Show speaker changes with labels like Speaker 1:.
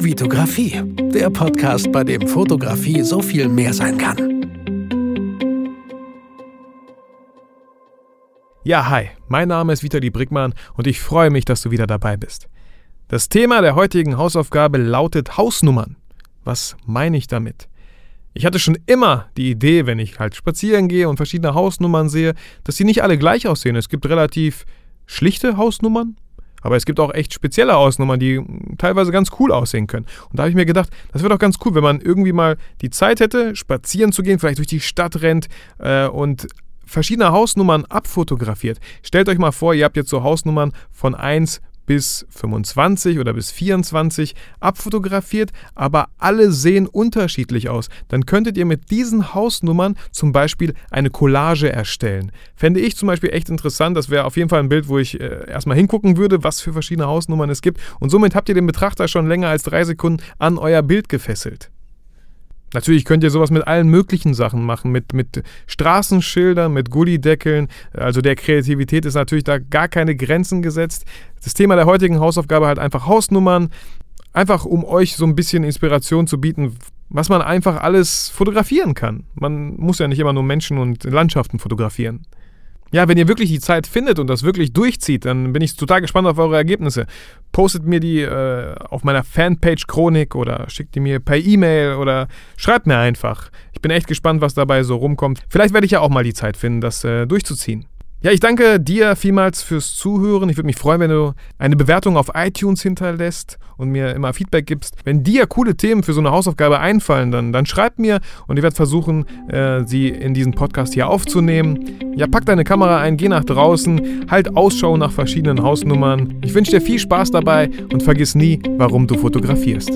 Speaker 1: Vitografie, der Podcast, bei dem Fotografie so viel mehr sein kann.
Speaker 2: Ja, hi, mein Name ist Vitali Brickmann und ich freue mich, dass du wieder dabei bist. Das Thema der heutigen Hausaufgabe lautet Hausnummern. Was meine ich damit? Ich hatte schon immer die Idee, wenn ich halt spazieren gehe und verschiedene Hausnummern sehe, dass sie nicht alle gleich aussehen. Es gibt relativ schlichte Hausnummern, aber es gibt auch echt spezielle Hausnummern, die teilweise ganz cool aussehen können. Und da habe ich mir gedacht, das wäre doch ganz cool, wenn man irgendwie mal die Zeit hätte, spazieren zu gehen, vielleicht durch die Stadt rennt äh, und verschiedene Hausnummern abfotografiert. Stellt euch mal vor, ihr habt jetzt so Hausnummern von 1 bis 25 oder bis 24 abfotografiert, aber alle sehen unterschiedlich aus. Dann könntet ihr mit diesen Hausnummern zum Beispiel eine Collage erstellen. Fände ich zum Beispiel echt interessant. Das wäre auf jeden Fall ein Bild, wo ich äh, erstmal hingucken würde, was für verschiedene Hausnummern es gibt. Und somit habt ihr den Betrachter schon länger als drei Sekunden an euer Bild gefesselt. Natürlich könnt ihr sowas mit allen möglichen Sachen machen, mit, mit Straßenschildern, mit Gullideckeln. Also der Kreativität ist natürlich da gar keine Grenzen gesetzt. Das Thema der heutigen Hausaufgabe halt einfach Hausnummern, einfach um euch so ein bisschen Inspiration zu bieten, was man einfach alles fotografieren kann. Man muss ja nicht immer nur Menschen und Landschaften fotografieren. Ja, wenn ihr wirklich die Zeit findet und das wirklich durchzieht, dann bin ich total gespannt auf eure Ergebnisse. Postet mir die äh, auf meiner Fanpage Chronik oder schickt die mir per E-Mail oder schreibt mir einfach. Ich bin echt gespannt, was dabei so rumkommt. Vielleicht werde ich ja auch mal die Zeit finden, das äh, durchzuziehen. Ja, ich danke dir vielmals fürs Zuhören. Ich würde mich freuen, wenn du eine Bewertung auf iTunes hinterlässt und mir immer Feedback gibst. Wenn dir coole Themen für so eine Hausaufgabe einfallen, dann, dann schreib mir und ich werde versuchen, äh, sie in diesen Podcast hier aufzunehmen. Ja, pack deine Kamera ein, geh nach draußen, halt Ausschau nach verschiedenen Hausnummern. Ich wünsche dir viel Spaß dabei und vergiss nie, warum du fotografierst.